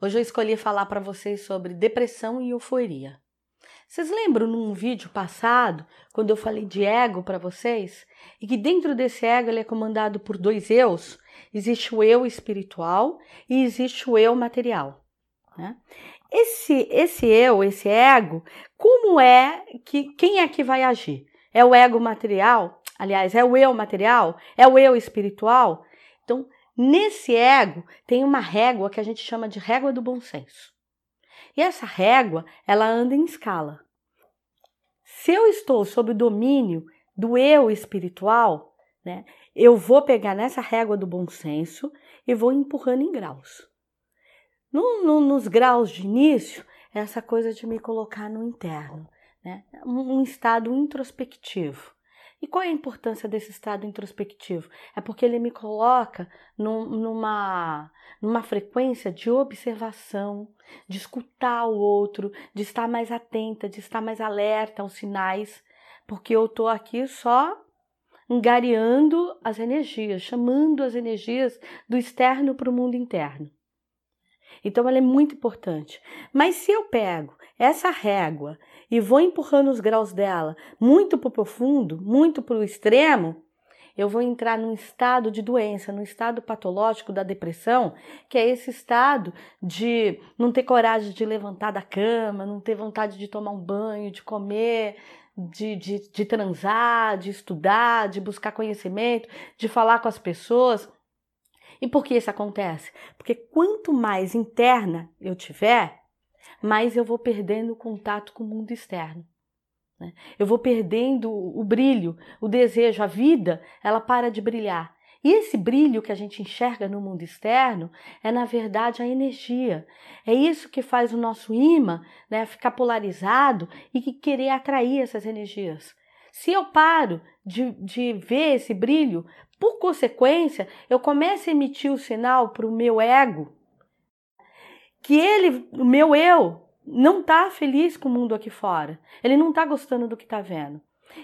Hoje eu escolhi falar para vocês sobre depressão e euforia. Vocês lembram num vídeo passado, quando eu falei de ego para vocês? E que dentro desse ego ele é comandado por dois eus? Existe o eu espiritual e existe o eu material. Né? Esse, esse eu, esse ego, como é que quem é que vai agir? É o ego material? Aliás, é o eu material? É o eu espiritual? Então, Nesse ego tem uma régua que a gente chama de régua do bom senso. E essa régua, ela anda em escala. Se eu estou sob o domínio do eu espiritual, né, eu vou pegar nessa régua do bom senso e vou empurrando em graus. No, no, nos graus de início, é essa coisa de me colocar no interno, né, um, um estado introspectivo. E qual é a importância desse estado introspectivo? É porque ele me coloca num, numa, numa frequência de observação, de escutar o outro, de estar mais atenta, de estar mais alerta aos sinais, porque eu estou aqui só engariando as energias, chamando as energias do externo para o mundo interno. Então ela é muito importante. Mas se eu pego essa régua e vou empurrando os graus dela muito para o profundo, muito para o extremo, eu vou entrar num estado de doença, num estado patológico da depressão, que é esse estado de não ter coragem de levantar da cama, não ter vontade de tomar um banho, de comer, de, de, de transar, de estudar, de buscar conhecimento, de falar com as pessoas. E por que isso acontece? Porque quanto mais interna eu tiver, mais eu vou perdendo o contato com o mundo externo. Né? Eu vou perdendo o brilho, o desejo, a vida, ela para de brilhar. E esse brilho que a gente enxerga no mundo externo é, na verdade, a energia. É isso que faz o nosso imã né, ficar polarizado e que querer atrair essas energias. Se eu paro de, de ver esse brilho, por consequência, eu começo a emitir o sinal para o meu ego que ele, o meu eu, não está feliz com o mundo aqui fora. Ele não está gostando do que está vendo.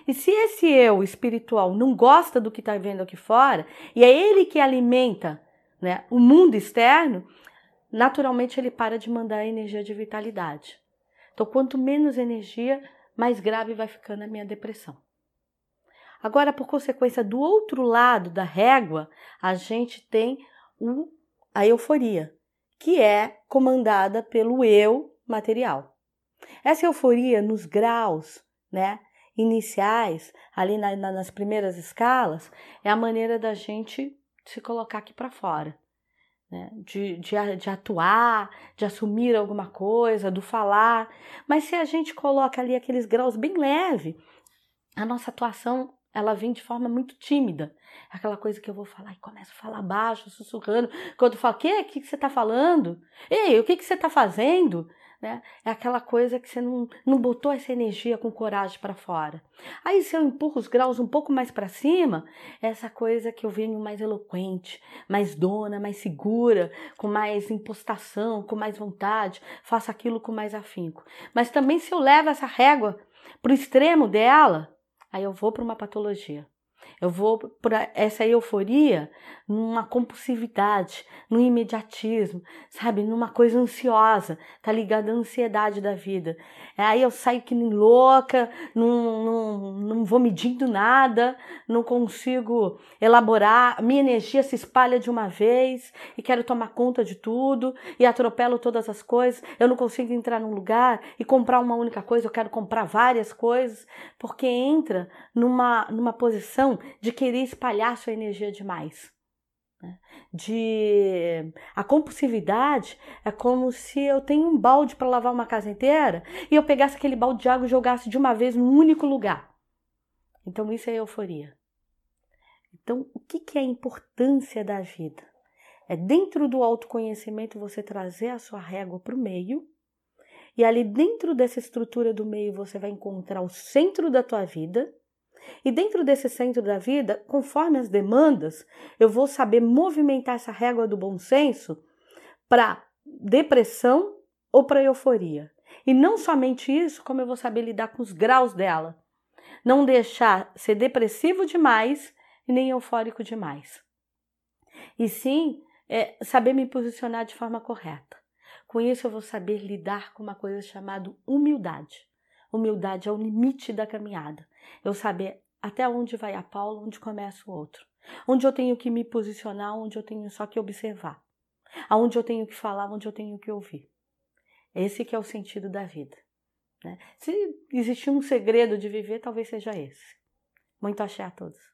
E se esse eu espiritual não gosta do que está vendo aqui fora, e é ele que alimenta né, o mundo externo, naturalmente ele para de mandar energia de vitalidade. Então, quanto menos energia, mais grave vai ficando a minha depressão. Agora, por consequência do outro lado da régua, a gente tem a euforia, que é comandada pelo eu material. Essa euforia nos graus, né, iniciais, ali na, na, nas primeiras escalas, é a maneira da gente se colocar aqui para fora. Né? De, de, de, atuar, de assumir alguma coisa, do falar. Mas se a gente coloca ali aqueles graus bem leve, a nossa atuação ela vem de forma muito tímida. Aquela coisa que eu vou falar e começo a falar baixo, sussurrando. Quando falo, o que? Que você está falando? Ei, o que, que você está fazendo? Né? É aquela coisa que você não, não botou essa energia com coragem para fora. Aí, se eu empurro os graus um pouco mais para cima, é essa coisa que eu venho mais eloquente, mais dona, mais segura, com mais impostação, com mais vontade, faço aquilo com mais afinco. Mas também, se eu levo essa régua para o extremo dela, aí eu vou para uma patologia. Eu vou para essa euforia numa compulsividade, num imediatismo, sabe? Numa coisa ansiosa, tá ligada à ansiedade da vida. Aí eu saio que nem louca, não, não, não vou medindo nada, não consigo elaborar, minha energia se espalha de uma vez e quero tomar conta de tudo e atropelo todas as coisas. Eu não consigo entrar num lugar e comprar uma única coisa, eu quero comprar várias coisas, porque entra numa, numa posição de querer espalhar sua energia demais. Né? De a compulsividade é como se eu tenho um balde para lavar uma casa inteira e eu pegasse aquele balde de água e jogasse de uma vez num único lugar. Então isso é euforia. Então o que, que é a importância da vida? É dentro do autoconhecimento você trazer a sua régua para o meio e ali dentro dessa estrutura do meio você vai encontrar o centro da tua vida e dentro desse centro da vida, conforme as demandas, eu vou saber movimentar essa régua do bom senso para depressão ou para euforia. E não somente isso, como eu vou saber lidar com os graus dela. Não deixar ser depressivo demais e nem eufórico demais. E sim, é, saber me posicionar de forma correta. Com isso eu vou saber lidar com uma coisa chamada humildade. Humildade é o limite da caminhada. Eu saber até onde vai a Paula, onde começa o outro. Onde eu tenho que me posicionar, onde eu tenho só que observar. Aonde eu tenho que falar, onde eu tenho que ouvir. Esse que é o sentido da vida. Né? Se existir um segredo de viver, talvez seja esse. Muito axé a todos.